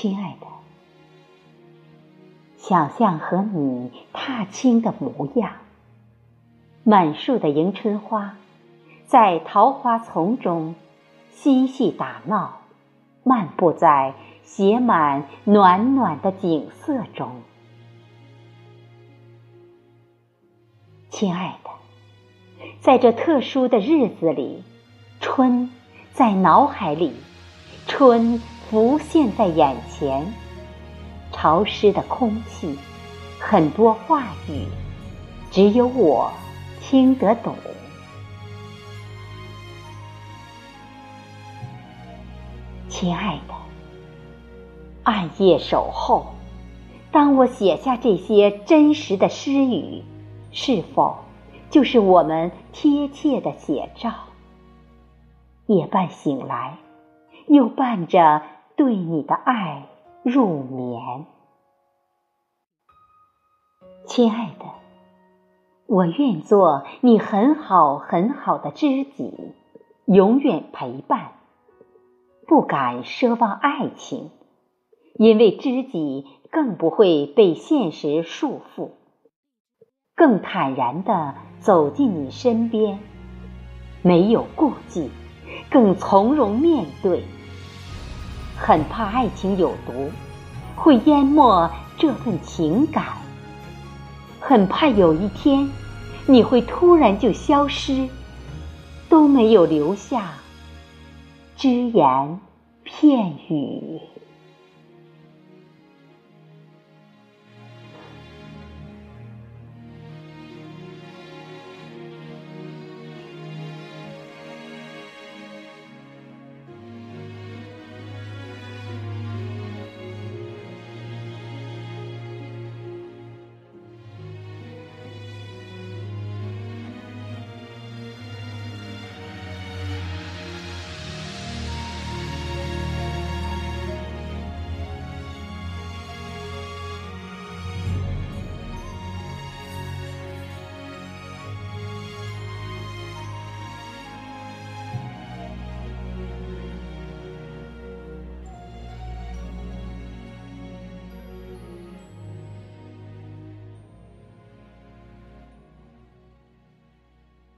亲爱的，想象和你踏青的模样，满树的迎春花，在桃花丛中嬉戏打闹，漫步在写满暖暖的景色中。亲爱的，在这特殊的日子里，春在脑海里，春。浮现在眼前，潮湿的空气，很多话语，只有我听得懂。亲爱的，暗夜守候，当我写下这些真实的诗语，是否就是我们贴切的写照？夜半醒来，又伴着。对你的爱入眠，亲爱的，我愿做你很好很好的知己，永远陪伴。不敢奢望爱情，因为知己更不会被现实束缚，更坦然的走进你身边，没有顾忌，更从容面对。很怕爱情有毒，会淹没这份情感。很怕有一天，你会突然就消失，都没有留下只言片语。